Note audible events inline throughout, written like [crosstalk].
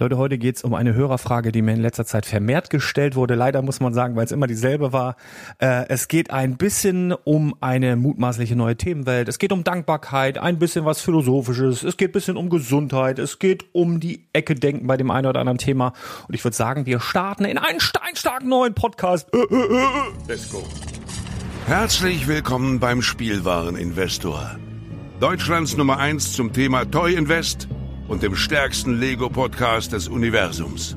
Leute, heute geht's um eine Hörerfrage, die mir in letzter Zeit vermehrt gestellt wurde. Leider muss man sagen, weil es immer dieselbe war. Äh, es geht ein bisschen um eine mutmaßliche neue Themenwelt. Es geht um Dankbarkeit, ein bisschen was Philosophisches. Es geht ein bisschen um Gesundheit. Es geht um die Ecke denken bei dem einen oder anderen Thema. Und ich würde sagen, wir starten in einen steinstarken neuen Podcast. Äh, äh, äh. Let's go. Herzlich willkommen beim Spielwareninvestor. Deutschlands Nummer eins zum Thema Toy Invest – und dem stärksten Lego-Podcast des Universums.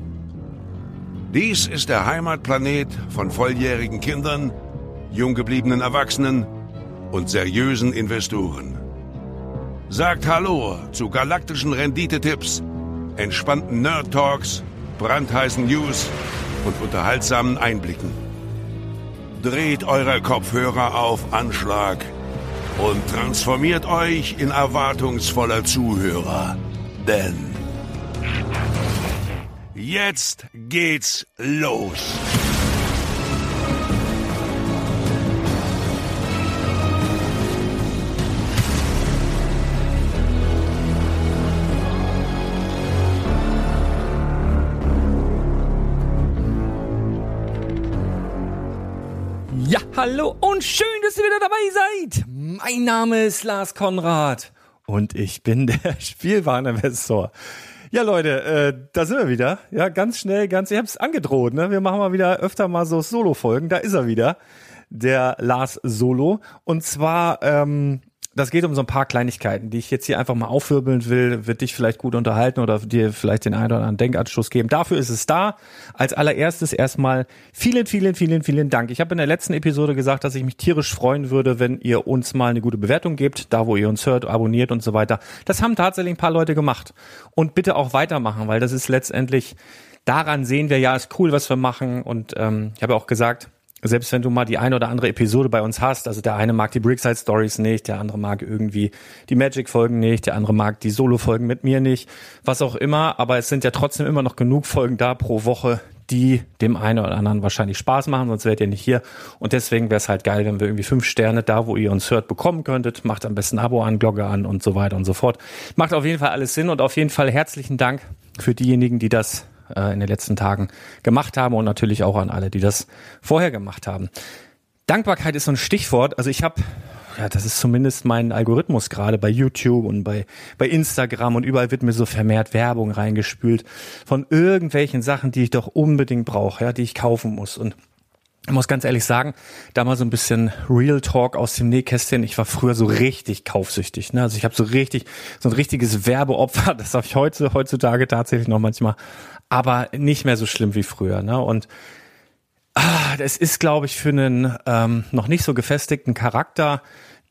Dies ist der Heimatplanet von volljährigen Kindern, junggebliebenen Erwachsenen und seriösen Investoren. Sagt Hallo zu galaktischen Renditetipps, entspannten Nerd-Talks, brandheißen News und unterhaltsamen Einblicken. Dreht eure Kopfhörer auf Anschlag und transformiert euch in erwartungsvoller Zuhörer denn jetzt geht's los. Ja, hallo und schön, dass ihr wieder dabei seid. Mein Name ist Lars Konrad und ich bin [laughs] der Spielwareninvestor. Ja, Leute, äh, da sind wir wieder. Ja, ganz schnell, ganz, ich hab's angedroht, ne? Wir machen mal wieder öfter mal so Solo-Folgen. Da ist er wieder, der Lars Solo. Und zwar, ähm, das geht um so ein paar Kleinigkeiten, die ich jetzt hier einfach mal aufwirbeln will, wird dich vielleicht gut unterhalten oder dir vielleicht den einen oder anderen Denkanstoß geben. Dafür ist es da. Als allererstes erstmal vielen, vielen, vielen, vielen Dank. Ich habe in der letzten Episode gesagt, dass ich mich tierisch freuen würde, wenn ihr uns mal eine gute Bewertung gebt, da wo ihr uns hört, abonniert und so weiter. Das haben tatsächlich ein paar Leute gemacht. Und bitte auch weitermachen, weil das ist letztendlich, daran sehen wir ja, ist cool, was wir machen. Und ähm, ich habe auch gesagt, selbst wenn du mal die eine oder andere Episode bei uns hast, also der eine mag die Brickside Stories nicht, der andere mag irgendwie die Magic Folgen nicht, der andere mag die Solo Folgen mit mir nicht, was auch immer, aber es sind ja trotzdem immer noch genug Folgen da pro Woche, die dem einen oder anderen wahrscheinlich Spaß machen, sonst wärt ihr nicht hier. Und deswegen wäre es halt geil, wenn wir irgendwie fünf Sterne da, wo ihr uns hört, bekommen könntet. Macht am besten Abo an, Glocke an und so weiter und so fort. Macht auf jeden Fall alles Sinn und auf jeden Fall herzlichen Dank für diejenigen, die das äh, in den letzten Tagen gemacht haben und natürlich auch an alle, die das vorher gemacht haben. Dankbarkeit ist so ein Stichwort. Also ich habe ja, das ist zumindest mein Algorithmus gerade bei YouTube und bei, bei Instagram und überall wird mir so vermehrt Werbung reingespült von irgendwelchen Sachen, die ich doch unbedingt brauche, ja, die ich kaufen muss. Und ich muss ganz ehrlich sagen, da mal so ein bisschen Real Talk aus dem Nähkästchen. Ich war früher so richtig kaufsüchtig. Ne? Also ich habe so richtig, so ein richtiges Werbeopfer. [laughs] Das habe ich heute, heutzutage tatsächlich noch manchmal aber nicht mehr so schlimm wie früher. Ne? Und ah, das ist, glaube ich, für einen ähm, noch nicht so gefestigten Charakter,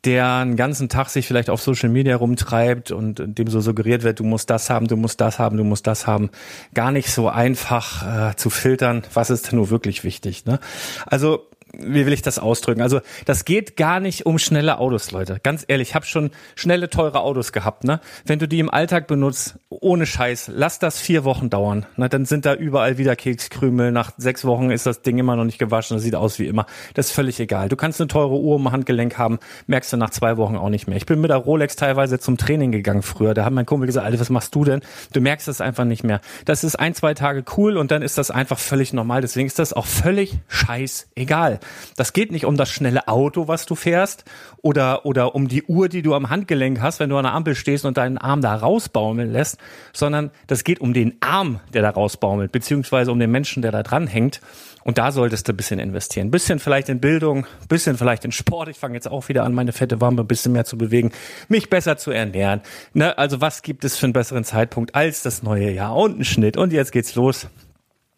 der einen ganzen Tag sich vielleicht auf Social Media rumtreibt und dem so suggeriert wird, du musst das haben, du musst das haben, du musst das haben, gar nicht so einfach äh, zu filtern, was ist denn nur wirklich wichtig. Ne? Also wie will ich das ausdrücken? Also das geht gar nicht um schnelle Autos, Leute. Ganz ehrlich, ich habe schon schnelle, teure Autos gehabt. Ne? Wenn du die im Alltag benutzt, ohne Scheiß, lass das vier Wochen dauern. Ne? Dann sind da überall wieder Kekskrümel. Nach sechs Wochen ist das Ding immer noch nicht gewaschen. Das sieht aus wie immer. Das ist völlig egal. Du kannst eine teure Uhr im Handgelenk haben, merkst du nach zwei Wochen auch nicht mehr. Ich bin mit der Rolex teilweise zum Training gegangen früher. Da hat mein Kumpel gesagt, Alter, was machst du denn? Du merkst es einfach nicht mehr. Das ist ein, zwei Tage cool und dann ist das einfach völlig normal. Deswegen ist das auch völlig scheißegal. Das geht nicht um das schnelle Auto, was du fährst, oder, oder um die Uhr, die du am Handgelenk hast, wenn du an der Ampel stehst und deinen Arm da rausbaumeln lässt, sondern das geht um den Arm, der da rausbaumelt, beziehungsweise um den Menschen, der da dran hängt. Und da solltest du ein bisschen investieren. Ein bisschen vielleicht in Bildung, ein bisschen vielleicht in Sport. Ich fange jetzt auch wieder an, meine fette Wampe ein bisschen mehr zu bewegen, mich besser zu ernähren. Ne? Also was gibt es für einen besseren Zeitpunkt als das neue Jahr und einen Schnitt? Und jetzt geht's los.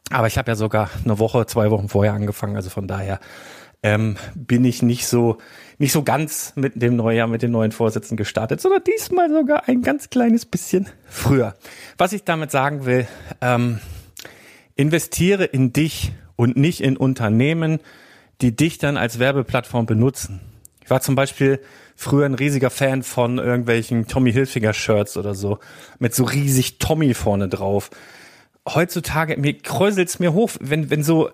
Aber ich habe ja sogar eine Woche, zwei Wochen vorher angefangen. Also von daher ähm, bin ich nicht so nicht so ganz mit dem Neujahr, mit den neuen Vorsätzen gestartet, sondern diesmal sogar ein ganz kleines bisschen früher. Was ich damit sagen will, ähm, investiere in dich und nicht in Unternehmen, die dich dann als Werbeplattform benutzen. Ich war zum Beispiel früher ein riesiger Fan von irgendwelchen Tommy Hilfiger Shirts oder so, mit so riesig Tommy vorne drauf. Heutzutage, mir kräuselt's mir hoch, wenn, wenn so,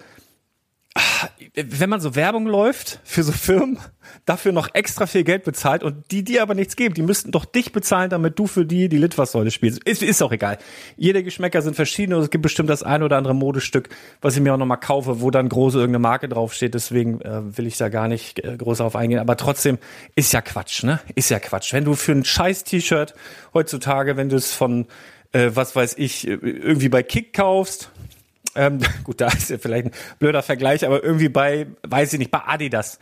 wenn man so Werbung läuft für so Firmen, dafür noch extra viel Geld bezahlt und die dir aber nichts geben, die müssten doch dich bezahlen, damit du für die die Litfaßsäule spielst. Ist, ist auch egal. Jede Geschmäcker sind verschieden und es gibt bestimmt das ein oder andere Modestück, was ich mir auch nochmal kaufe, wo dann große irgendeine Marke draufsteht. Deswegen äh, will ich da gar nicht äh, groß auf eingehen. Aber trotzdem ist ja Quatsch, ne? Ist ja Quatsch. Wenn du für ein scheiß T-Shirt heutzutage, wenn du es von äh, was weiß ich, irgendwie bei Kick kaufst, ähm, [laughs] gut, da ist ja vielleicht ein blöder Vergleich, aber irgendwie bei, weiß ich nicht, bei Adidas.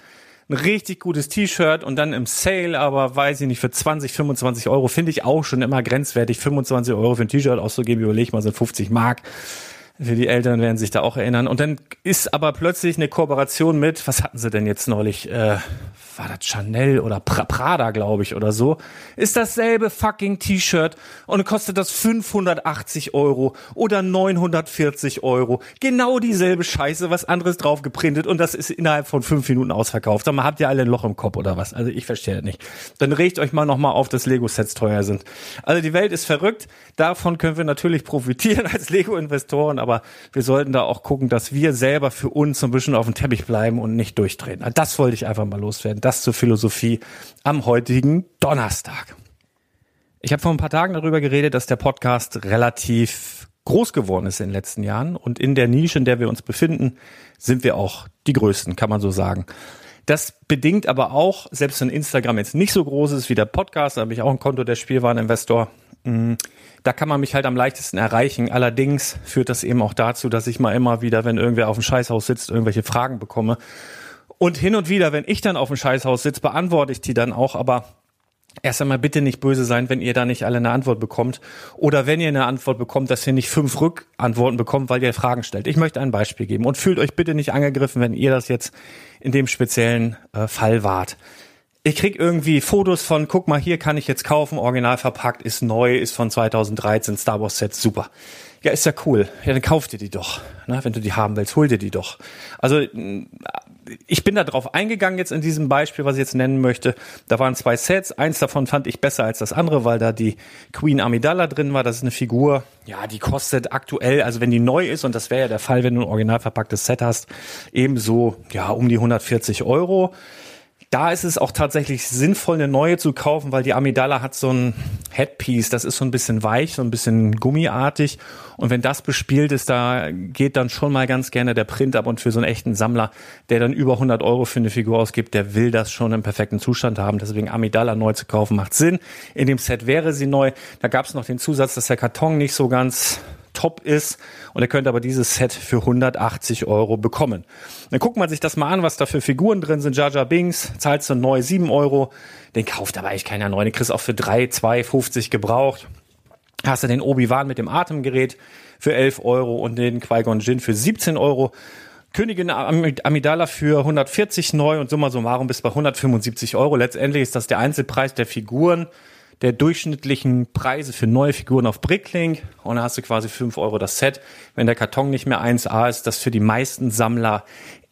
Ein richtig gutes T-Shirt und dann im Sale, aber weiß ich nicht, für 20, 25 Euro finde ich auch schon immer grenzwertig. 25 Euro für ein T-Shirt auszugeben, überleg mal, sind 50 Mark. Für die Eltern werden sich da auch erinnern. Und dann ist aber plötzlich eine Kooperation mit, was hatten sie denn jetzt neulich? Äh, war das Chanel oder Prada, glaube ich, oder so, ist dasselbe fucking T-Shirt und kostet das 580 Euro oder 940 Euro. Genau dieselbe Scheiße, was anderes drauf geprintet und das ist innerhalb von fünf Minuten ausverkauft. Sag mal, habt ihr alle ein Loch im Kopf oder was? Also ich verstehe das nicht. Dann regt euch mal nochmal auf, dass Lego-Sets teuer sind. Also die Welt ist verrückt. Davon können wir natürlich profitieren [laughs] als Lego-Investoren, aber wir sollten da auch gucken, dass wir selber für uns so ein bisschen auf dem Teppich bleiben und nicht durchdrehen. Also das wollte ich einfach mal loswerden. Das zur Philosophie am heutigen Donnerstag. Ich habe vor ein paar Tagen darüber geredet, dass der Podcast relativ groß geworden ist in den letzten Jahren und in der Nische, in der wir uns befinden, sind wir auch die Größten, kann man so sagen. Das bedingt aber auch, selbst wenn Instagram jetzt nicht so groß ist wie der Podcast, da habe ich auch ein Konto der Spielwareninvestor, mm, da kann man mich halt am leichtesten erreichen. Allerdings führt das eben auch dazu, dass ich mal immer wieder, wenn irgendwer auf dem Scheißhaus sitzt, irgendwelche Fragen bekomme und hin und wieder, wenn ich dann auf dem Scheißhaus sitze, beantworte ich die dann auch, aber erst einmal bitte nicht böse sein, wenn ihr da nicht alle eine Antwort bekommt. Oder wenn ihr eine Antwort bekommt, dass ihr nicht fünf Rückantworten bekommt, weil ihr Fragen stellt. Ich möchte ein Beispiel geben und fühlt euch bitte nicht angegriffen, wenn ihr das jetzt in dem speziellen äh, Fall wart. Ich krieg irgendwie Fotos von, guck mal, hier kann ich jetzt kaufen, original verpackt, ist neu, ist von 2013, Star Wars Set, super. Ja, ist ja cool. Ja, dann kauf dir die doch. Ne? Wenn du die haben willst, hol dir die doch. Also ich bin da drauf eingegangen jetzt in diesem Beispiel, was ich jetzt nennen möchte. Da waren zwei Sets. Eins davon fand ich besser als das andere, weil da die Queen Amidala drin war. Das ist eine Figur, ja, die kostet aktuell, also wenn die neu ist, und das wäre ja der Fall, wenn du ein original verpacktes Set hast, ebenso, ja, um die 140 Euro da ist es auch tatsächlich sinnvoll, eine neue zu kaufen, weil die Amidala hat so ein Headpiece, das ist so ein bisschen weich, so ein bisschen gummiartig. Und wenn das bespielt ist, da geht dann schon mal ganz gerne der Print ab. Und für so einen echten Sammler, der dann über 100 Euro für eine Figur ausgibt, der will das schon im perfekten Zustand haben. Deswegen Amidala neu zu kaufen macht Sinn. In dem Set wäre sie neu. Da gab es noch den Zusatz, dass der Karton nicht so ganz top ist und er könnte aber dieses Set für 180 Euro bekommen. Dann guckt man sich das mal an, was da für Figuren drin sind. Jar Binks, zahlst du neu 7 Euro, den kauft aber eigentlich keiner neu, den kriegst auch für 3, 2, 50 gebraucht. Hast du den Obi-Wan mit dem Atemgerät für 11 Euro und den Qui-Gon Jinn für 17 Euro. Königin Amidala für 140 neu und summa summarum bis bei 175 Euro. Letztendlich ist das der Einzelpreis der Figuren der durchschnittlichen Preise für neue Figuren auf Bricklink und da hast du quasi fünf Euro das Set. Wenn der Karton nicht mehr 1A ist, das für die meisten Sammler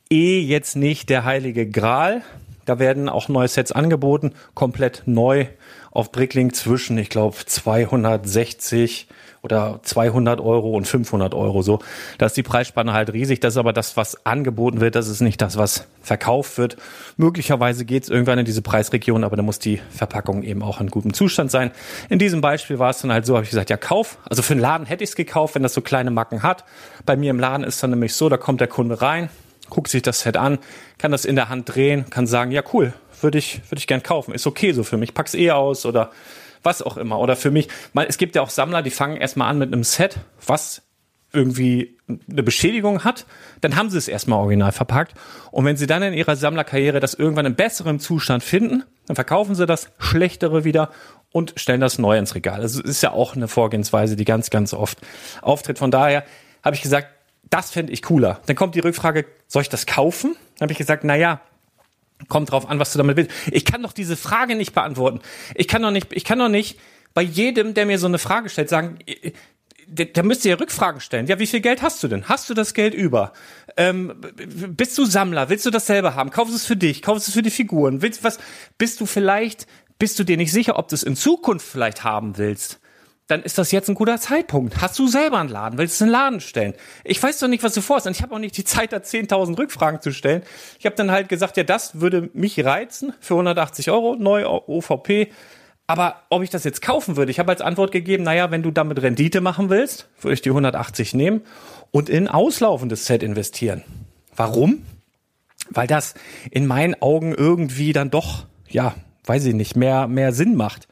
eh jetzt nicht der heilige Gral. Da werden auch neue Sets angeboten, komplett neu auf Bricklink zwischen, ich glaube, 260 oder 200 Euro und 500 Euro so. Da ist die Preisspanne halt riesig. Das ist aber das, was angeboten wird. Das ist nicht das, was verkauft wird. Möglicherweise geht es irgendwann in diese Preisregion, aber da muss die Verpackung eben auch in gutem Zustand sein. In diesem Beispiel war es dann halt so, habe ich gesagt, ja, kauf. Also für einen Laden hätte ich es gekauft, wenn das so kleine Macken hat. Bei mir im Laden ist dann nämlich so, da kommt der Kunde rein, guckt sich das Set an, kann das in der Hand drehen, kann sagen, ja, cool, würde ich, würde ich gern kaufen. Ist okay so für mich. Pack's eh aus oder was auch immer. Oder für mich, mal, es gibt ja auch Sammler, die fangen erstmal an mit einem Set, was irgendwie eine Beschädigung hat, dann haben sie es erstmal original verpackt. Und wenn sie dann in ihrer Sammlerkarriere das irgendwann in besserem Zustand finden, dann verkaufen sie das Schlechtere wieder und stellen das neu ins Regal. Das ist ja auch eine Vorgehensweise, die ganz, ganz oft auftritt. Von daher habe ich gesagt, das fände ich cooler. Dann kommt die Rückfrage, soll ich das kaufen? Dann habe ich gesagt, na ja, Kommt drauf an, was du damit willst. Ich kann doch diese Frage nicht beantworten. Ich kann doch nicht, ich kann doch nicht bei jedem, der mir so eine Frage stellt, sagen, da müsst ihr ja Rückfragen stellen. Ja, wie viel Geld hast du denn? Hast du das Geld über? Ähm, bist du Sammler? Willst du das selber haben? Kaufst es für dich? Kaufst es für die Figuren? Willst was? Bist du vielleicht? Bist du dir nicht sicher, ob du es in Zukunft vielleicht haben willst? Dann ist das jetzt ein guter Zeitpunkt. Hast du selber einen Laden? Willst du einen Laden stellen? Ich weiß doch nicht, was du vorhast. Und ich habe auch nicht die Zeit, da 10.000 Rückfragen zu stellen. Ich habe dann halt gesagt, ja, das würde mich reizen für 180 Euro, neu OVP. Aber ob ich das jetzt kaufen würde, ich habe als Antwort gegeben, naja, wenn du damit Rendite machen willst, würde ich die 180 nehmen und in auslaufendes Set investieren. Warum? Weil das in meinen Augen irgendwie dann doch, ja, weiß ich nicht, mehr, mehr Sinn macht.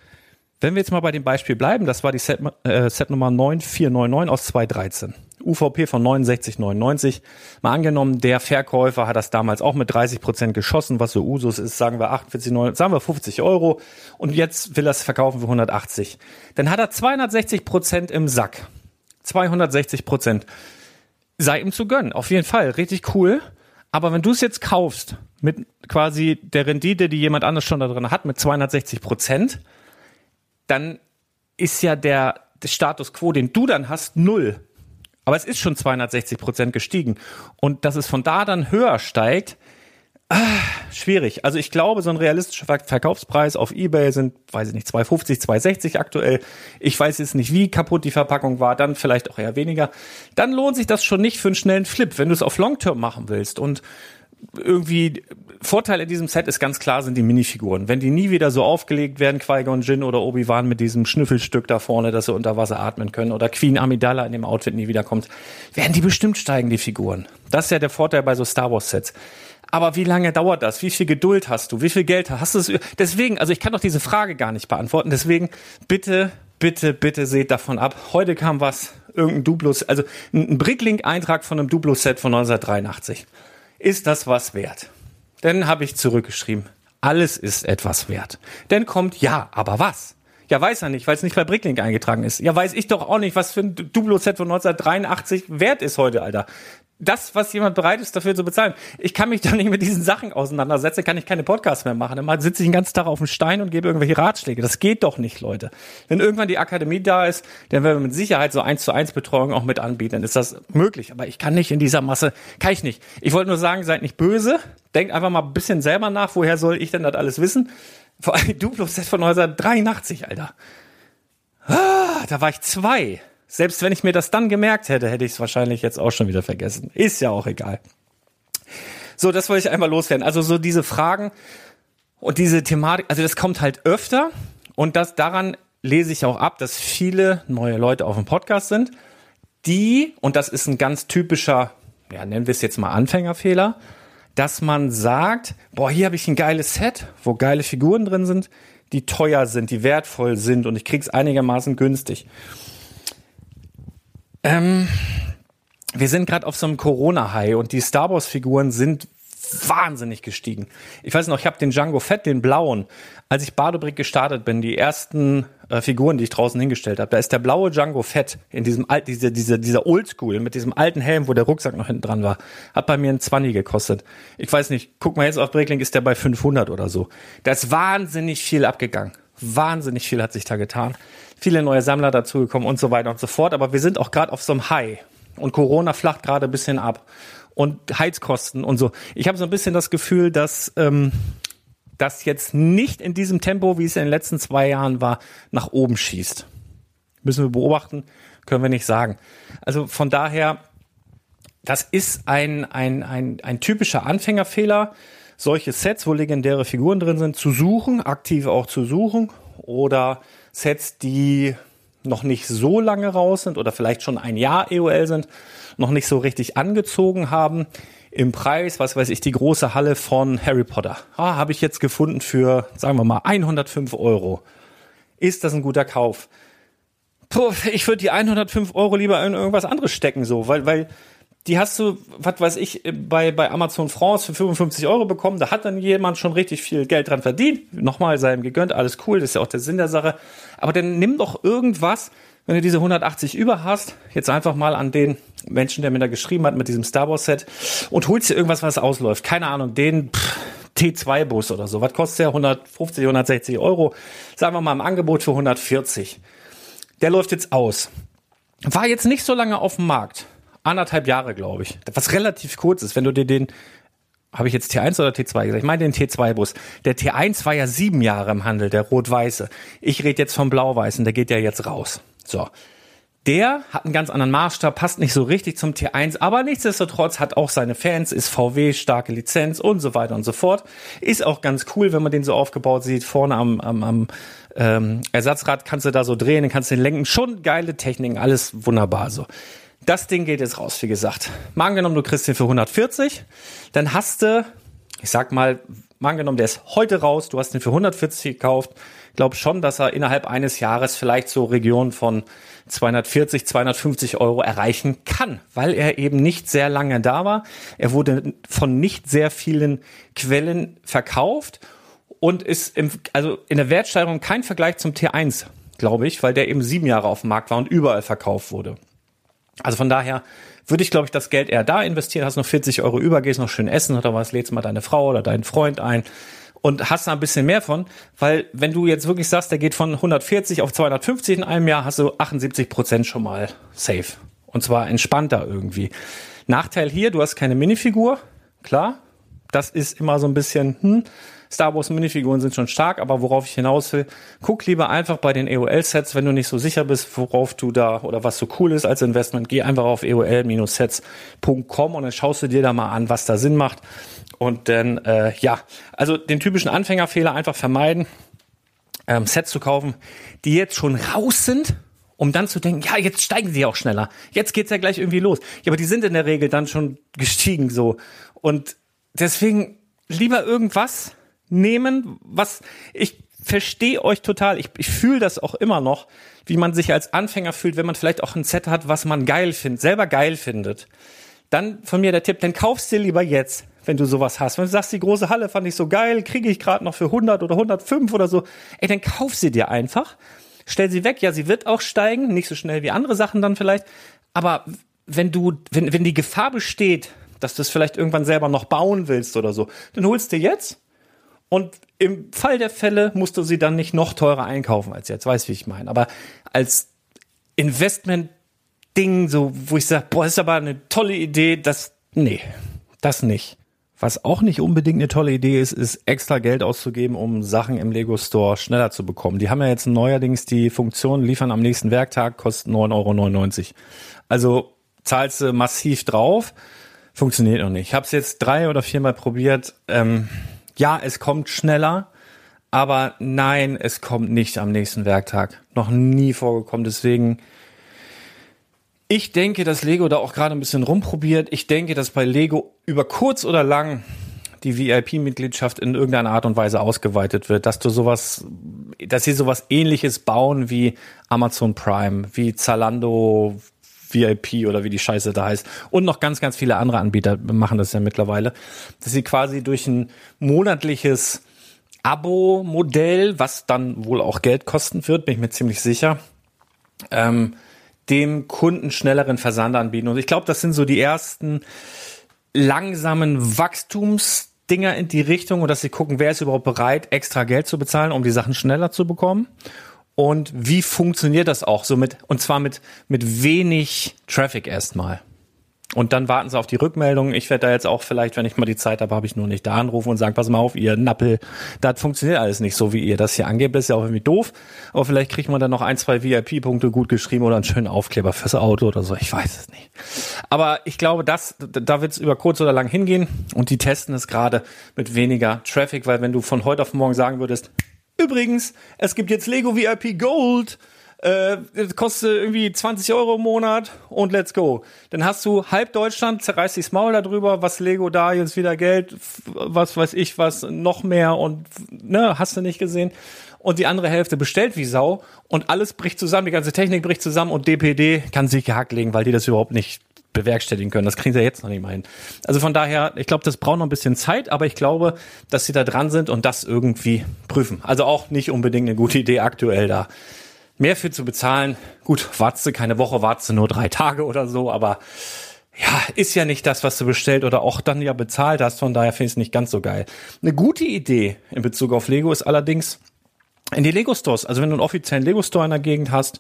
Wenn wir jetzt mal bei dem Beispiel bleiben, das war die Set, äh, Set Nummer 9499 aus 2013. UVP von 69,99. Mal angenommen, der Verkäufer hat das damals auch mit 30 Prozent geschossen, was so Usus ist, sagen wir 48, sagen wir 50 Euro. Und jetzt will er es verkaufen für 180. Dann hat er 260 Prozent im Sack. 260 Prozent. Sei ihm zu gönnen. Auf jeden Fall. Richtig cool. Aber wenn du es jetzt kaufst mit quasi der Rendite, die jemand anders schon da drin hat, mit 260 Prozent, dann ist ja der, der Status quo, den du dann hast, null. Aber es ist schon 260 Prozent gestiegen. Und dass es von da dann höher steigt, ah, schwierig. Also ich glaube, so ein realistischer Verkaufspreis auf Ebay sind, weiß ich nicht, 250, 260 aktuell. Ich weiß jetzt nicht, wie kaputt die Verpackung war, dann vielleicht auch eher weniger. Dann lohnt sich das schon nicht für einen schnellen Flip, wenn du es auf Longterm machen willst. Und irgendwie Vorteil in diesem Set ist ganz klar sind die Minifiguren. Wenn die nie wieder so aufgelegt werden, Qui-Gon Jinn oder Obi-Wan mit diesem Schnüffelstück da vorne, dass sie unter Wasser atmen können oder Queen Amidala in dem Outfit nie wiederkommt, werden die bestimmt steigen, die Figuren. Das ist ja der Vorteil bei so Star Wars Sets. Aber wie lange dauert das? Wie viel Geduld hast du? Wie viel Geld hast du? Deswegen, also ich kann doch diese Frage gar nicht beantworten. Deswegen bitte, bitte, bitte seht davon ab. Heute kam was, irgendein Duplos, also ein Bricklink-Eintrag von einem Duplo-Set von 1983 ist das was wert? Dann habe ich zurückgeschrieben. Alles ist etwas wert. Dann kommt, ja, aber was? Ja, weiß er nicht, weil es nicht bei Bricklink eingetragen ist. Ja, weiß ich doch auch nicht, was für ein Duplo-Set von 1983 wert ist heute, Alter. Das, was jemand bereit ist, dafür zu bezahlen. Ich kann mich doch nicht mit diesen Sachen auseinandersetzen, kann ich keine Podcasts mehr machen. Dann sitze ich den ganzen Tag auf dem Stein und gebe irgendwelche Ratschläge. Das geht doch nicht, Leute. Wenn irgendwann die Akademie da ist, dann werden wir mit Sicherheit so eins zu eins Betreuung auch mit anbieten. Dann ist das möglich. Aber ich kann nicht in dieser Masse, kann ich nicht. Ich wollte nur sagen, seid nicht böse. Denkt einfach mal ein bisschen selber nach. Woher soll ich denn das alles wissen? Vor allem Duplo-Set von 1983, Alter. Ah, da war ich zwei. Selbst wenn ich mir das dann gemerkt hätte, hätte ich es wahrscheinlich jetzt auch schon wieder vergessen. Ist ja auch egal. So, das wollte ich einmal loswerden. Also so diese Fragen und diese Thematik, also das kommt halt öfter und das daran lese ich auch ab, dass viele neue Leute auf dem Podcast sind, die, und das ist ein ganz typischer, ja, nennen wir es jetzt mal Anfängerfehler, dass man sagt, boah, hier habe ich ein geiles Set, wo geile Figuren drin sind, die teuer sind, die wertvoll sind und ich krieg's einigermaßen günstig. Ähm, wir sind gerade auf so einem Corona-High und die Star Wars-Figuren sind wahnsinnig gestiegen. Ich weiß noch, ich habe den Django Fett, den blauen, als ich Badebrick gestartet bin, die ersten äh, Figuren, die ich draußen hingestellt habe, da ist der blaue Django Fett in diesem alt, diese, diese, dieser Oldschool mit diesem alten Helm, wo der Rucksack noch hinten dran war, hat bei mir ein 20 gekostet. Ich weiß nicht, guck mal jetzt auf Bricklink, ist der bei 500 oder so. Da ist wahnsinnig viel abgegangen. Wahnsinnig viel hat sich da getan. Viele neue Sammler dazugekommen und so weiter und so fort. Aber wir sind auch gerade auf so einem High. Und Corona flacht gerade ein bisschen ab. Und Heizkosten und so. Ich habe so ein bisschen das Gefühl, dass ähm, das jetzt nicht in diesem Tempo, wie es in den letzten zwei Jahren war, nach oben schießt. Müssen wir beobachten, können wir nicht sagen. Also von daher, das ist ein, ein, ein, ein typischer Anfängerfehler, solche Sets, wo legendäre Figuren drin sind, zu suchen, aktiv auch zu suchen oder Sets, die noch nicht so lange raus sind oder vielleicht schon ein Jahr EOL sind, noch nicht so richtig angezogen haben im Preis, was weiß ich, die große Halle von Harry Potter. Ah, habe ich jetzt gefunden für, sagen wir mal, 105 Euro. Ist das ein guter Kauf? Puh, ich würde die 105 Euro lieber in irgendwas anderes stecken, so, weil, weil die hast du, was weiß ich, bei, bei Amazon France für 55 Euro bekommen. Da hat dann jemand schon richtig viel Geld dran verdient. Nochmal sei ihm gegönnt, alles cool, das ist ja auch der Sinn der Sache. Aber dann nimm doch irgendwas, wenn du diese 180 über hast, jetzt einfach mal an den Menschen, der mir da geschrieben hat mit diesem Star Wars Set und holst dir irgendwas, was ausläuft. Keine Ahnung, den T2-Bus oder so. Was kostet der? 150, 160 Euro. Sagen wir mal im Angebot für 140. Der läuft jetzt aus. War jetzt nicht so lange auf dem Markt. Anderthalb Jahre, glaube ich. Was relativ kurz ist, wenn du dir den habe ich jetzt T1 oder T2 gesagt? Ich meine den T2-Bus. Der T1 war ja sieben Jahre im Handel, der rot-weiße. Ich rede jetzt vom blau-weißen, der geht ja jetzt raus. So. Der hat einen ganz anderen Maßstab, passt nicht so richtig zum T1, aber nichtsdestotrotz hat auch seine Fans, ist VW, starke Lizenz und so weiter und so fort. Ist auch ganz cool, wenn man den so aufgebaut sieht. Vorne am, am, am ähm, Ersatzrad kannst du da so drehen, dann kannst du den lenken. Schon geile Techniken, alles wunderbar so. Das Ding geht jetzt raus, wie gesagt. Mal angenommen, du kriegst den für 140, dann hast du, ich sag mal, mal angenommen, der ist heute raus, du hast den für 140 gekauft, glaube schon, dass er innerhalb eines Jahres vielleicht so Regionen von 240, 250 Euro erreichen kann, weil er eben nicht sehr lange da war. Er wurde von nicht sehr vielen Quellen verkauft und ist im, also in der Wertsteigerung kein Vergleich zum T1, glaube ich, weil der eben sieben Jahre auf dem Markt war und überall verkauft wurde. Also von daher würde ich, glaube ich, das Geld eher da investieren, hast noch 40 Euro über, gehst noch schön essen oder was, lädst mal deine Frau oder deinen Freund ein und hast da ein bisschen mehr von, weil wenn du jetzt wirklich sagst, der geht von 140 auf 250 in einem Jahr, hast du 78 Prozent schon mal safe. Und zwar entspannter irgendwie. Nachteil hier, du hast keine Minifigur, klar. Das ist immer so ein bisschen, hm, Star Wars Minifiguren sind schon stark, aber worauf ich hinaus will, guck lieber einfach bei den EOL-Sets, wenn du nicht so sicher bist, worauf du da oder was so cool ist als Investment, geh einfach auf eol-sets.com und dann schaust du dir da mal an, was da Sinn macht. Und dann, äh, ja, also den typischen Anfängerfehler einfach vermeiden, ähm, Sets zu kaufen, die jetzt schon raus sind, um dann zu denken, ja, jetzt steigen sie auch schneller. Jetzt geht's ja gleich irgendwie los. Ja, aber die sind in der Regel dann schon gestiegen so. Und deswegen lieber irgendwas nehmen, was ich verstehe euch total. Ich, ich fühle das auch immer noch, wie man sich als Anfänger fühlt, wenn man vielleicht auch ein Set hat, was man geil findet, selber geil findet. Dann von mir der Tipp, dann kaufst dir lieber jetzt wenn du sowas hast. Wenn du sagst, die große Halle fand ich so geil, kriege ich gerade noch für 100 oder 105 oder so, ey, dann kauf sie dir einfach, stell sie weg. Ja, sie wird auch steigen, nicht so schnell wie andere Sachen dann vielleicht, aber wenn du, wenn, wenn die Gefahr besteht, dass du es vielleicht irgendwann selber noch bauen willst oder so, dann holst du jetzt und im Fall der Fälle musst du sie dann nicht noch teurer einkaufen als jetzt. Weißt wie ich meine. Aber als Investment-Ding, so, wo ich sage, boah, ist aber eine tolle Idee, das, nee, das nicht. Was auch nicht unbedingt eine tolle Idee ist, ist extra Geld auszugeben, um Sachen im Lego Store schneller zu bekommen. Die haben ja jetzt neuerdings die Funktion, liefern am nächsten Werktag, kostet 9,99 Euro. Also zahlst du massiv drauf, funktioniert noch nicht. Ich habe es jetzt drei oder viermal probiert. Ähm, ja, es kommt schneller, aber nein, es kommt nicht am nächsten Werktag. Noch nie vorgekommen. Deswegen, ich denke, dass Lego da auch gerade ein bisschen rumprobiert. Ich denke, dass bei Lego über kurz oder lang die VIP-Mitgliedschaft in irgendeiner Art und Weise ausgeweitet wird, dass du sowas, dass sie sowas ähnliches bauen wie Amazon Prime, wie Zalando VIP oder wie die Scheiße da heißt. Und noch ganz, ganz viele andere Anbieter machen das ja mittlerweile, dass sie quasi durch ein monatliches Abo-Modell, was dann wohl auch Geld kosten wird, bin ich mir ziemlich sicher, ähm, dem Kunden schnelleren Versand anbieten. Und ich glaube, das sind so die ersten langsamen Wachstumsdinger in die Richtung und dass sie gucken, wer ist überhaupt bereit, extra Geld zu bezahlen, um die Sachen schneller zu bekommen und wie funktioniert das auch so mit, und zwar mit, mit wenig Traffic erstmal. Und dann warten sie auf die Rückmeldung. Ich werde da jetzt auch vielleicht, wenn ich mal die Zeit habe, habe ich nur nicht da anrufen und sagen, pass mal auf, ihr Nappel, das funktioniert alles nicht so, wie ihr das hier angebt. Das ist ja auch irgendwie doof. Aber vielleicht kriegt man dann noch ein, zwei VIP-Punkte gut geschrieben oder einen schönen Aufkleber fürs Auto oder so. Ich weiß es nicht. Aber ich glaube, das, da wird es über kurz oder lang hingehen. Und die testen es gerade mit weniger Traffic, weil wenn du von heute auf morgen sagen würdest, Übrigens, es gibt jetzt Lego VIP Gold. Äh, kostet irgendwie 20 Euro im Monat und let's go. Dann hast du halb Deutschland, zerreißt das Maul darüber, was Lego da jetzt wieder Geld, was weiß ich was, noch mehr und ne, hast du nicht gesehen. Und die andere Hälfte bestellt wie Sau und alles bricht zusammen, die ganze Technik bricht zusammen und DPD kann sich gehackt legen, weil die das überhaupt nicht bewerkstelligen können. Das kriegen sie jetzt noch nicht mal hin. Also von daher, ich glaube, das braucht noch ein bisschen Zeit, aber ich glaube, dass sie da dran sind und das irgendwie prüfen. Also auch nicht unbedingt eine gute Idee aktuell da. Mehr für zu bezahlen. Gut, wartest du keine Woche, wartest du nur drei Tage oder so, aber ja, ist ja nicht das, was du bestellt oder auch dann ja bezahlt hast. Von daher finde ich es nicht ganz so geil. Eine gute Idee in Bezug auf Lego ist allerdings in die Lego Stores. Also wenn du einen offiziellen Lego Store in der Gegend hast,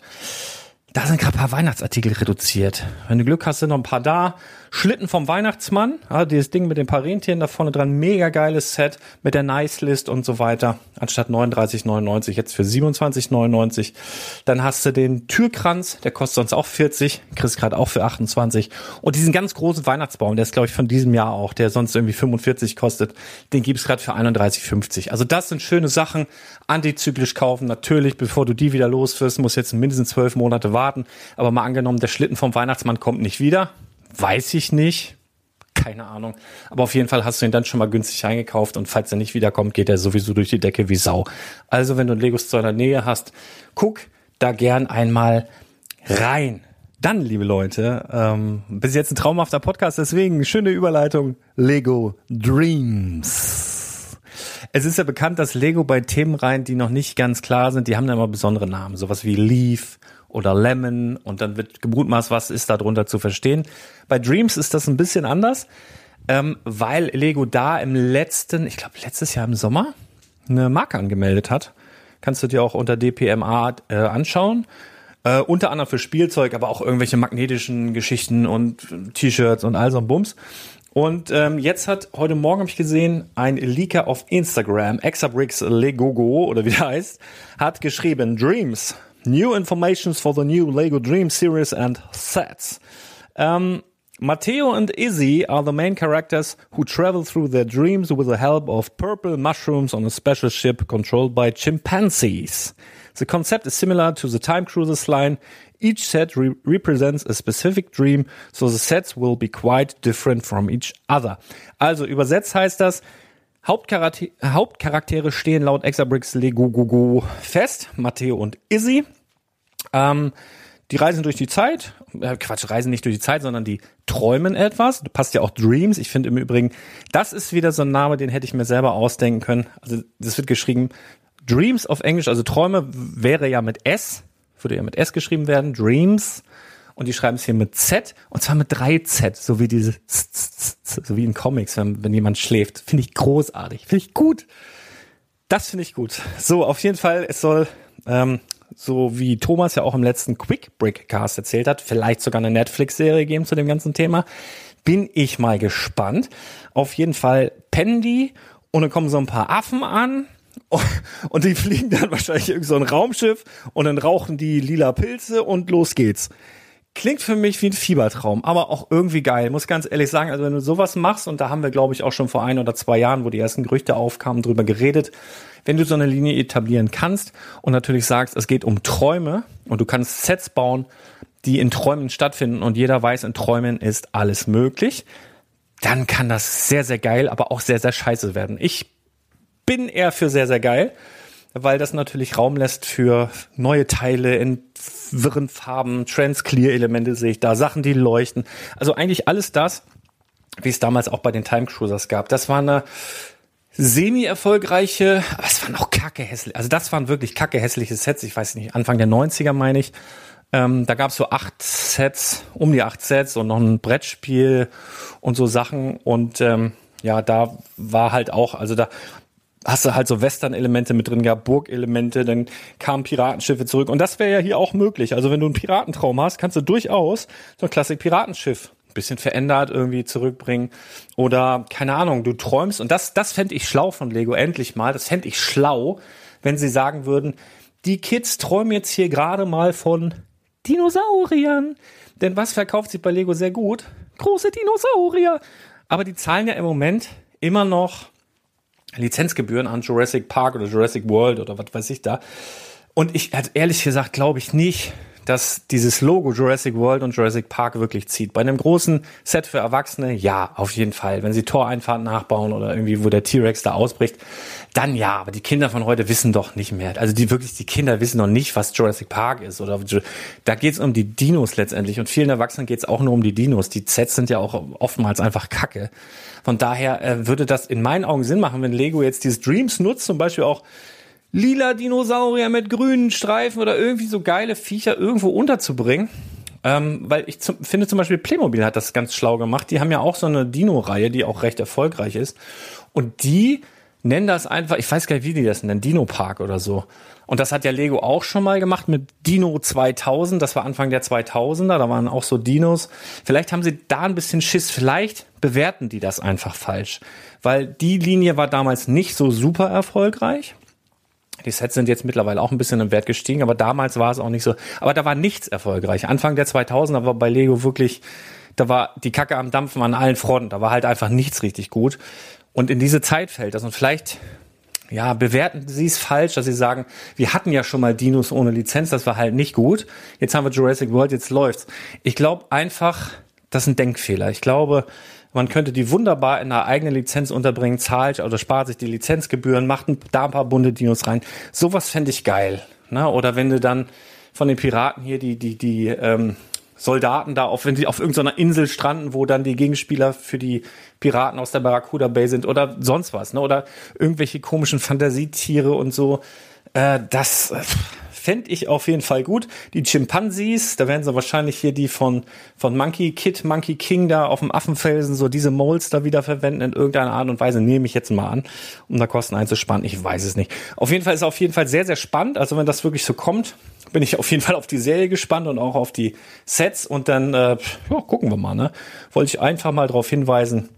da sind gerade ein paar Weihnachtsartikel reduziert. Wenn du Glück hast, sind noch ein paar da. Schlitten vom Weihnachtsmann, ja, dieses Ding mit den paar Rentieren da vorne dran, mega geiles Set mit der Nice List und so weiter. Anstatt 39,99 jetzt für 27,99. Dann hast du den Türkranz, der kostet sonst auch 40, kriegst gerade auch für 28. Und diesen ganz großen Weihnachtsbaum, der ist glaube ich von diesem Jahr auch, der sonst irgendwie 45 kostet, den gibt's gerade für 31,50. Also das sind schöne Sachen, antizyklisch kaufen. Natürlich, bevor du die wieder loswirst, muss jetzt mindestens zwölf Monate warten. Aber mal angenommen, der Schlitten vom Weihnachtsmann kommt nicht wieder Weiß ich nicht. Keine Ahnung. Aber auf jeden Fall hast du ihn dann schon mal günstig eingekauft und falls er nicht wiederkommt, geht er sowieso durch die Decke wie Sau. Also wenn du einen Lego Store in Nähe hast, guck da gern einmal rein. Dann, liebe Leute, ähm, bis jetzt ein traumhafter Podcast, deswegen schöne Überleitung. Lego Dreams. Es ist ja bekannt, dass Lego bei Themen rein, die noch nicht ganz klar sind, die haben dann immer besondere Namen. Sowas wie Leaf, oder Lemon und dann wird gemutmaßt, was ist darunter zu verstehen. Bei Dreams ist das ein bisschen anders, ähm, weil Lego da im letzten, ich glaube letztes Jahr im Sommer, eine Marke angemeldet hat. Kannst du dir auch unter DPMA äh, anschauen. Äh, unter anderem für Spielzeug, aber auch irgendwelche magnetischen Geschichten und T-Shirts und all so ein Bums. Und ähm, jetzt hat heute Morgen habe ich gesehen, ein Leaker auf Instagram, Exabricks Legogo oder wie der [laughs] heißt, hat geschrieben Dreams New informations for the new Lego Dream series and sets. Um, Matteo and Izzy are the main characters who travel through their dreams with the help of purple mushrooms on a special ship controlled by chimpanzees. The concept is similar to the Time Cruisers line. Each set re represents a specific dream, so the sets will be quite different from each other. Also übersetzt heißt das, Hauptcharaktere, Hauptcharaktere stehen laut Exabricks Lego Gogo fest, Matteo und Izzy. Ähm, die reisen durch die Zeit, äh, Quatsch, reisen nicht durch die Zeit, sondern die träumen etwas. Du passt ja auch Dreams. Ich finde im Übrigen, das ist wieder so ein Name, den hätte ich mir selber ausdenken können. Also das wird geschrieben Dreams auf Englisch, also Träume wäre ja mit S, würde ja mit S geschrieben werden, Dreams. Und die schreiben es hier mit Z und zwar mit drei Z, so wie diese, so wie in Comics, wenn, wenn jemand schläft. Finde ich großartig, finde ich gut. Das finde ich gut. So, auf jeden Fall, es soll ähm, so wie Thomas ja auch im letzten Quick Brick Cast erzählt hat, vielleicht sogar eine Netflix-Serie geben zu dem ganzen Thema. Bin ich mal gespannt. Auf jeden Fall die und dann kommen so ein paar Affen an [laughs] und die fliegen dann wahrscheinlich irgend so ein Raumschiff und dann rauchen die lila Pilze und los geht's. Klingt für mich wie ein Fiebertraum, aber auch irgendwie geil. Muss ganz ehrlich sagen, also wenn du sowas machst, und da haben wir, glaube ich, auch schon vor ein oder zwei Jahren, wo die ersten Gerüchte aufkamen, drüber geredet, wenn du so eine Linie etablieren kannst und natürlich sagst, es geht um Träume und du kannst Sets bauen, die in Träumen stattfinden und jeder weiß, in Träumen ist alles möglich, dann kann das sehr, sehr geil, aber auch sehr, sehr scheiße werden. Ich bin eher für sehr, sehr geil, weil das natürlich Raum lässt für neue Teile in wirren Farben, Trans-Clear-Elemente sehe ich da, Sachen, die leuchten. Also eigentlich alles das, wie es damals auch bei den Time Cruisers gab. Das war eine semi-erfolgreiche, aber es waren auch kacke hässlich. Also das waren wirklich kacke hässliche Sets. Ich weiß nicht, Anfang der 90er meine ich. Ähm, da gab es so acht Sets, um die acht Sets und noch ein Brettspiel und so Sachen. Und ähm, ja, da war halt auch, also da hast du halt so Western-Elemente mit drin gehabt, Burg-Elemente, dann kamen Piratenschiffe zurück. Und das wäre ja hier auch möglich. Also wenn du einen Piratentraum hast, kannst du durchaus so ein Klassik-Piratenschiff bisschen verändert irgendwie zurückbringen. Oder, keine Ahnung, du träumst. Und das, das fände ich schlau von Lego, endlich mal. Das fände ich schlau, wenn sie sagen würden, die Kids träumen jetzt hier gerade mal von Dinosauriern. Denn was verkauft sich bei Lego sehr gut? Große Dinosaurier. Aber die zahlen ja im Moment immer noch Lizenzgebühren an Jurassic Park oder Jurassic World oder was weiß ich da. Und ich, also ehrlich gesagt, glaube ich nicht, dass dieses Logo Jurassic World und Jurassic Park wirklich zieht. Bei einem großen Set für Erwachsene, ja, auf jeden Fall. Wenn sie Toreinfahrt nachbauen oder irgendwie, wo der T-Rex da ausbricht, dann ja. Aber die Kinder von heute wissen doch nicht mehr. Also die wirklich, die Kinder wissen noch nicht, was Jurassic Park ist. Oder da geht's um die Dinos letztendlich. Und vielen Erwachsenen geht's auch nur um die Dinos. Die Sets sind ja auch oftmals einfach Kacke. Von daher äh, würde das in meinen Augen Sinn machen, wenn Lego jetzt dieses Dreams nutzt, zum Beispiel auch lila Dinosaurier mit grünen Streifen oder irgendwie so geile Viecher irgendwo unterzubringen. Ähm, weil ich zum, finde zum Beispiel Playmobil hat das ganz schlau gemacht. Die haben ja auch so eine Dino-Reihe, die auch recht erfolgreich ist. Und die nennen das einfach, ich weiß gar nicht, wie die das nennen, Dino Park oder so. Und das hat ja Lego auch schon mal gemacht mit Dino 2000. Das war Anfang der 2000er. Da waren auch so Dinos. Vielleicht haben sie da ein bisschen Schiss. Vielleicht bewerten die das einfach falsch. Weil die Linie war damals nicht so super erfolgreich. Die Sets sind jetzt mittlerweile auch ein bisschen im Wert gestiegen, aber damals war es auch nicht so. Aber da war nichts erfolgreich. Anfang der 2000er war bei Lego wirklich, da war die Kacke am Dampfen an allen Fronten. Da war halt einfach nichts richtig gut. Und in diese Zeit fällt das. Und vielleicht, ja, bewerten Sie es falsch, dass Sie sagen, wir hatten ja schon mal Dinos ohne Lizenz, das war halt nicht gut. Jetzt haben wir Jurassic World, jetzt läuft's. Ich glaube einfach, das ist ein Denkfehler. Ich glaube, man könnte die wunderbar in einer eigenen Lizenz unterbringen, zahlt oder spart sich die Lizenzgebühren, macht da ein paar bunte Dinos rein. Sowas fände ich geil. Ne? Oder wenn du dann von den Piraten hier die, die, die ähm, Soldaten da, auf, wenn sie auf irgendeiner Insel stranden, wo dann die Gegenspieler für die Piraten aus der Barracuda Bay sind oder sonst was, ne? Oder irgendwelche komischen Fantasietiere und so. Äh, das, äh, fände ich auf jeden Fall gut. Die Chimpansees, da werden sie wahrscheinlich hier die von, von Monkey Kid, Monkey King da auf dem Affenfelsen, so diese Molds da wieder verwenden in irgendeiner Art und Weise, nehme ich jetzt mal an, um da Kosten einzusparen. Ich weiß es nicht. Auf jeden Fall ist auf jeden Fall sehr, sehr spannend. Also wenn das wirklich so kommt, bin ich auf jeden Fall auf die Serie gespannt und auch auf die Sets und dann, äh, ja, gucken wir mal, ne? Wollte ich einfach mal darauf hinweisen,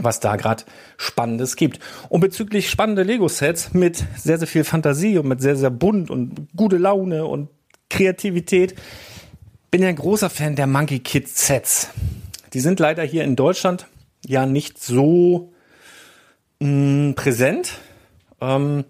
was da gerade Spannendes gibt. Und bezüglich spannende Lego-Sets mit sehr, sehr viel Fantasie und mit sehr, sehr bunt und gute Laune und Kreativität, bin ja ein großer Fan der Monkey Kid Sets. Die sind leider hier in Deutschland ja nicht so mh, mm, präsent, ähm,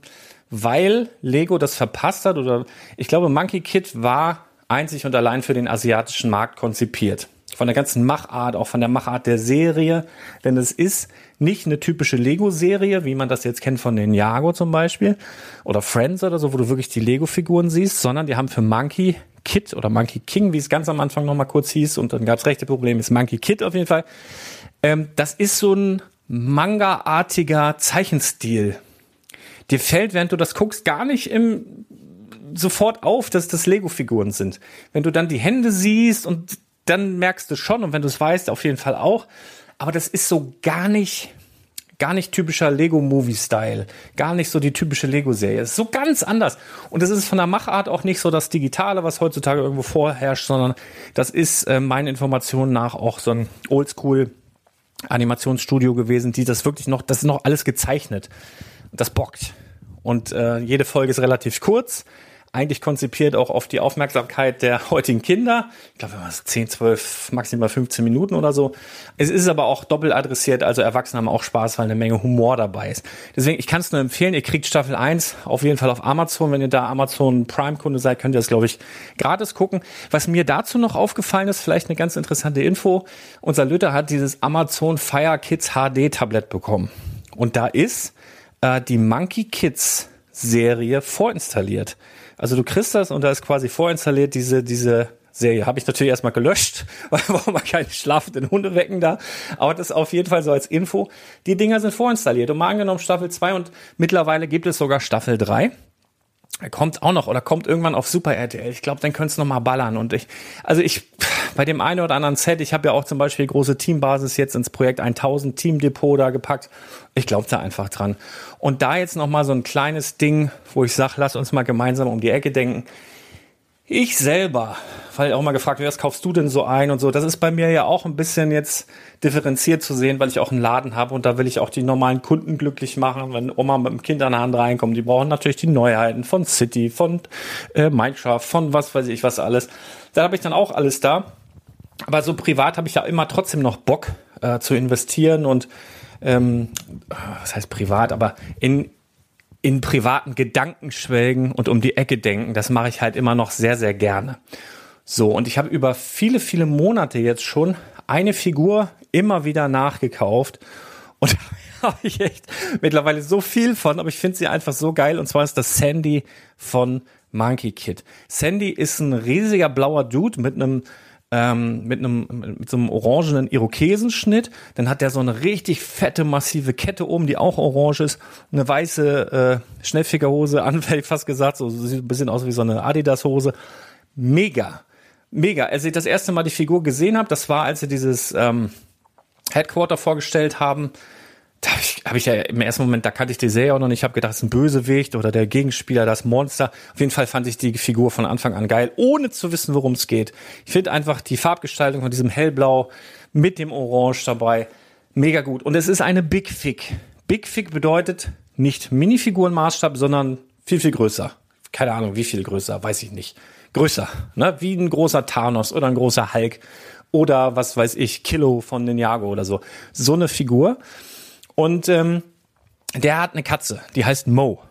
weil Lego das verpasst hat oder ich glaube, Monkey Kid war einzig und allein für den asiatischen Markt konzipiert. Von der ganzen Machart, auch von der Machart der Serie. Denn es ist nicht eine typische Lego-Serie, wie man das jetzt kennt von den Jago zum Beispiel oder Friends oder so, wo du wirklich die Lego-Figuren siehst, sondern die haben für Monkey Kid oder Monkey King, wie es ganz am Anfang nochmal kurz hieß, und dann gab es rechte Probleme, ist Monkey Kid auf jeden Fall. Ähm, das ist so ein Manga-artiger Zeichenstil. Dir fällt, während du das guckst, gar nicht im sofort auf, dass das Lego-Figuren sind. Wenn du dann die Hände siehst und dann merkst du schon, und wenn du es weißt, auf jeden Fall auch. Aber das ist so gar nicht, gar nicht typischer Lego-Movie-Style. Gar nicht so die typische Lego-Serie. Es ist so ganz anders. Und es ist von der Machart auch nicht so das Digitale, was heutzutage irgendwo vorherrscht, sondern das ist äh, meinen Informationen nach auch so ein Oldschool Animationsstudio gewesen, die das wirklich noch, das ist noch alles gezeichnet. Das bockt. Und äh, jede Folge ist relativ kurz eigentlich konzipiert auch auf die Aufmerksamkeit der heutigen Kinder. Ich glaube, es 10, 12, maximal 15 Minuten oder so. Es ist aber auch doppelt adressiert, also Erwachsene haben auch Spaß, weil eine Menge Humor dabei ist. Deswegen, ich kann es nur empfehlen, ihr kriegt Staffel 1 auf jeden Fall auf Amazon. Wenn ihr da Amazon Prime-Kunde seid, könnt ihr das, glaube ich, gratis gucken. Was mir dazu noch aufgefallen ist, vielleicht eine ganz interessante Info. Unser Lütter hat dieses Amazon Fire Kids HD Tablet bekommen. Und da ist äh, die Monkey Kids Serie vorinstalliert. Also du kriegst das und da ist quasi vorinstalliert diese, diese Serie. Habe ich natürlich erstmal gelöscht, [laughs] weil warum man keine schlafenden Hunde wecken da. Aber das ist auf jeden Fall so als Info. Die Dinger sind vorinstalliert. Und mal angenommen Staffel 2 und mittlerweile gibt es sogar Staffel 3 kommt auch noch oder kommt irgendwann auf Super RTL. Ich glaube, dann könnte es noch mal ballern. Und ich, also ich, [laughs] bei dem einen oder anderen Set, ich habe ja auch zum Beispiel große Teambasis jetzt ins Projekt 1000 Team Depot da gepackt. Ich glaube da einfach dran. Und da jetzt noch mal so ein kleines Ding, wo ich sage, lass uns mal gemeinsam um die Ecke denken. Ich selber, weil auch mal gefragt was kaufst du denn so ein und so, das ist bei mir ja auch ein bisschen jetzt differenziert zu sehen, weil ich auch einen Laden habe und da will ich auch die normalen Kunden glücklich machen, wenn Oma mit dem Kind an der Hand reinkommt. Die brauchen natürlich die Neuheiten von City, von äh, Minecraft, von was weiß ich was alles. Da habe ich dann auch alles da. Aber so privat habe ich ja immer trotzdem noch Bock äh, zu investieren und ähm, was heißt privat, aber in in privaten Gedanken schwelgen und um die Ecke denken, das mache ich halt immer noch sehr, sehr gerne. So, und ich habe über viele, viele Monate jetzt schon eine Figur immer wieder nachgekauft und [laughs] habe ich echt mittlerweile so viel von, aber ich finde sie einfach so geil und zwar ist das Sandy von Monkey Kid. Sandy ist ein riesiger blauer Dude mit einem ähm, mit einem mit so einem orangenen Irokesenschnitt. Dann hat der so eine richtig fette, massive Kette oben, die auch orange ist. Eine weiße äh, Schnellfickerhose [laughs] an, fast gesagt. So sieht ein bisschen aus wie so eine Adidas-Hose. Mega. Mega. Als ich das erste Mal die Figur gesehen habe, das war, als sie dieses ähm, Headquarter vorgestellt haben, da habe ich, hab ich ja im ersten Moment, da kannte ich die Serie auch noch nicht, ich habe gedacht, es ist ein Bösewicht oder der Gegenspieler, das Monster. Auf jeden Fall fand ich die Figur von Anfang an geil, ohne zu wissen, worum es geht. Ich finde einfach die Farbgestaltung von diesem hellblau mit dem Orange dabei mega gut. Und es ist eine Big Fig. Big Fig bedeutet nicht Minifigurenmaßstab, sondern viel, viel größer. Keine Ahnung, wie viel größer, weiß ich nicht. Größer, ne? Wie ein großer Thanos oder ein großer Hulk oder was weiß ich, Kilo von Ninjago oder so. So eine Figur. Und ähm, der hat eine Katze, die heißt Mo.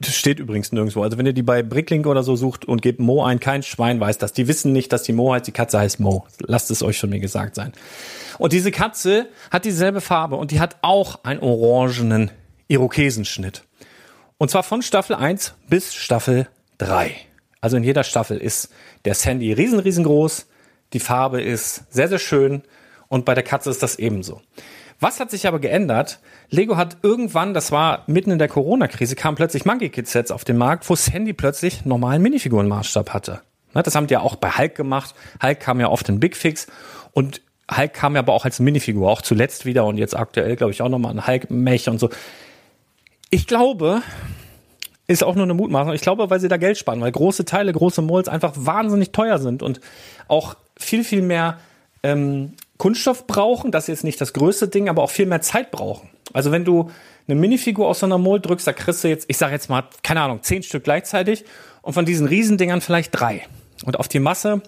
Das steht übrigens nirgendwo. Also wenn ihr die bei Bricklink oder so sucht und gebt Mo ein, kein Schwein weiß das. Die wissen nicht, dass die Mo heißt, die Katze heißt Mo. Lasst es euch von mir gesagt sein. Und diese Katze hat dieselbe Farbe und die hat auch einen orangenen Irokesenschnitt. Und zwar von Staffel 1 bis Staffel 3. Also in jeder Staffel ist der Sandy riesen, riesengroß, die Farbe ist sehr, sehr schön und bei der Katze ist das ebenso. Was hat sich aber geändert? Lego hat irgendwann, das war mitten in der Corona-Krise, kam plötzlich Monkey Kid Sets auf den Markt, wo das Handy plötzlich normalen Minifigurenmaßstab hatte. Ne, das haben die ja auch bei Hulk gemacht. Hulk kam ja oft in Big Fix und Hulk kam ja aber auch als Minifigur, auch zuletzt wieder und jetzt aktuell, glaube ich, auch nochmal ein Hulk-Mech und so. Ich glaube, ist auch nur eine Mutmaßung. Ich glaube, weil sie da Geld sparen, weil große Teile, große Molds einfach wahnsinnig teuer sind und auch viel, viel mehr ähm, Kunststoff brauchen, das ist jetzt nicht das größte Ding, aber auch viel mehr Zeit brauchen. Also wenn du eine Minifigur aus so einer Mold drückst, da kriegst du jetzt, ich sage jetzt mal, keine Ahnung, zehn Stück gleichzeitig und von diesen Riesendingern vielleicht drei. Und auf die Masse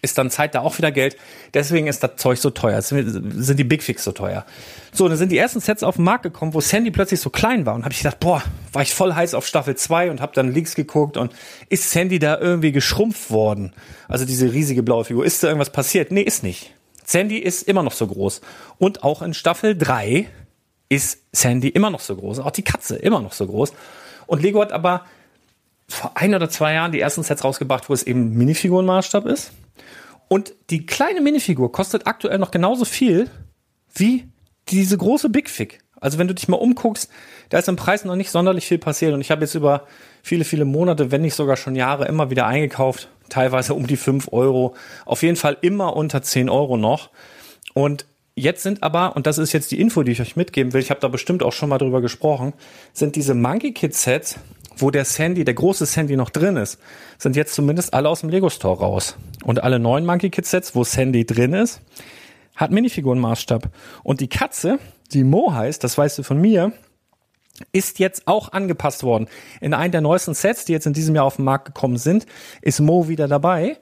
ist dann Zeit da auch wieder Geld. Deswegen ist das Zeug so teuer. Sind die Big Fix so teuer. So, dann sind die ersten Sets auf den Markt gekommen, wo Sandy plötzlich so klein war. Und habe ich gedacht, boah, war ich voll heiß auf Staffel 2 und habe dann Leaks geguckt und ist Sandy da irgendwie geschrumpft worden? Also diese riesige blaue Figur. Ist da irgendwas passiert? Nee, ist nicht. Sandy ist immer noch so groß. Und auch in Staffel 3 ist Sandy immer noch so groß. Auch die Katze immer noch so groß. Und Lego hat aber vor ein oder zwei Jahren die ersten Sets rausgebracht, wo es eben Minifigurenmaßstab ist. Und die kleine Minifigur kostet aktuell noch genauso viel wie diese große Big Fig. Also wenn du dich mal umguckst, da ist im Preis noch nicht sonderlich viel passiert. Und ich habe jetzt über viele, viele Monate, wenn nicht sogar schon Jahre, immer wieder eingekauft. Teilweise um die fünf Euro. Auf jeden Fall immer unter zehn Euro noch. Und jetzt sind aber, und das ist jetzt die Info, die ich euch mitgeben will, ich habe da bestimmt auch schon mal drüber gesprochen, sind diese Monkey Kid Sets wo der Sandy, der große Sandy noch drin ist, sind jetzt zumindest alle aus dem Lego Store raus. Und alle neuen Monkey Kid Sets, wo Sandy drin ist, hat Minifigurenmaßstab. Und die Katze, die Mo heißt, das weißt du von mir, ist jetzt auch angepasst worden. In einem der neuesten Sets, die jetzt in diesem Jahr auf den Markt gekommen sind, ist Mo wieder dabei.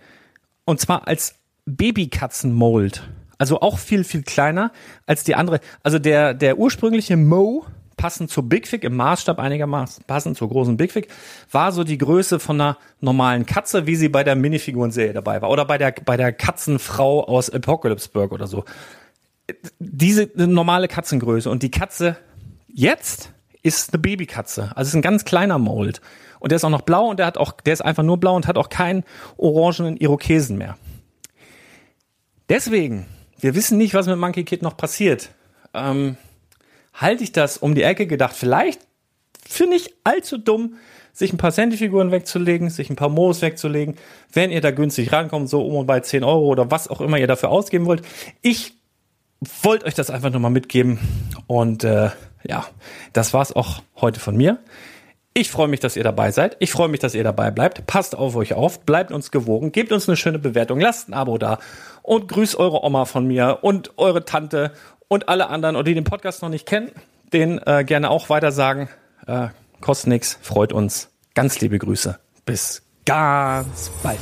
Und zwar als Babykatzen-Mold. Also auch viel, viel kleiner als die andere. Also der, der ursprüngliche Mo passend zur Big Fig, im Maßstab einigermaßen passend zur großen Big Fig, war so die Größe von einer normalen Katze, wie sie bei der Minifigurenserie dabei war. Oder bei der, bei der Katzenfrau aus Apocalypseburg oder so. Diese normale Katzengröße. Und die Katze jetzt ist eine Babykatze. Also ist ein ganz kleiner Mold. Und der ist auch noch blau und der hat auch, der ist einfach nur blau und hat auch keinen orangenen Irokesen mehr. Deswegen, wir wissen nicht, was mit Monkey Kid noch passiert. Ähm, halte ich das um die Ecke gedacht, vielleicht für nicht allzu dumm, sich ein paar Sandy-Figuren wegzulegen, sich ein paar Moos wegzulegen, wenn ihr da günstig rankommt, so um und bei 10 Euro oder was auch immer ihr dafür ausgeben wollt. Ich wollte euch das einfach nur mal mitgeben und äh, ja, das war's auch heute von mir. Ich freue mich, dass ihr dabei seid. Ich freue mich, dass ihr dabei bleibt. Passt auf euch auf, bleibt uns gewogen, gebt uns eine schöne Bewertung, lasst ein Abo da und grüßt eure Oma von mir und eure Tante und alle anderen, die den Podcast noch nicht kennen, den äh, gerne auch weiter sagen. Äh, kostet nix, freut uns. Ganz liebe Grüße. Bis ganz bald.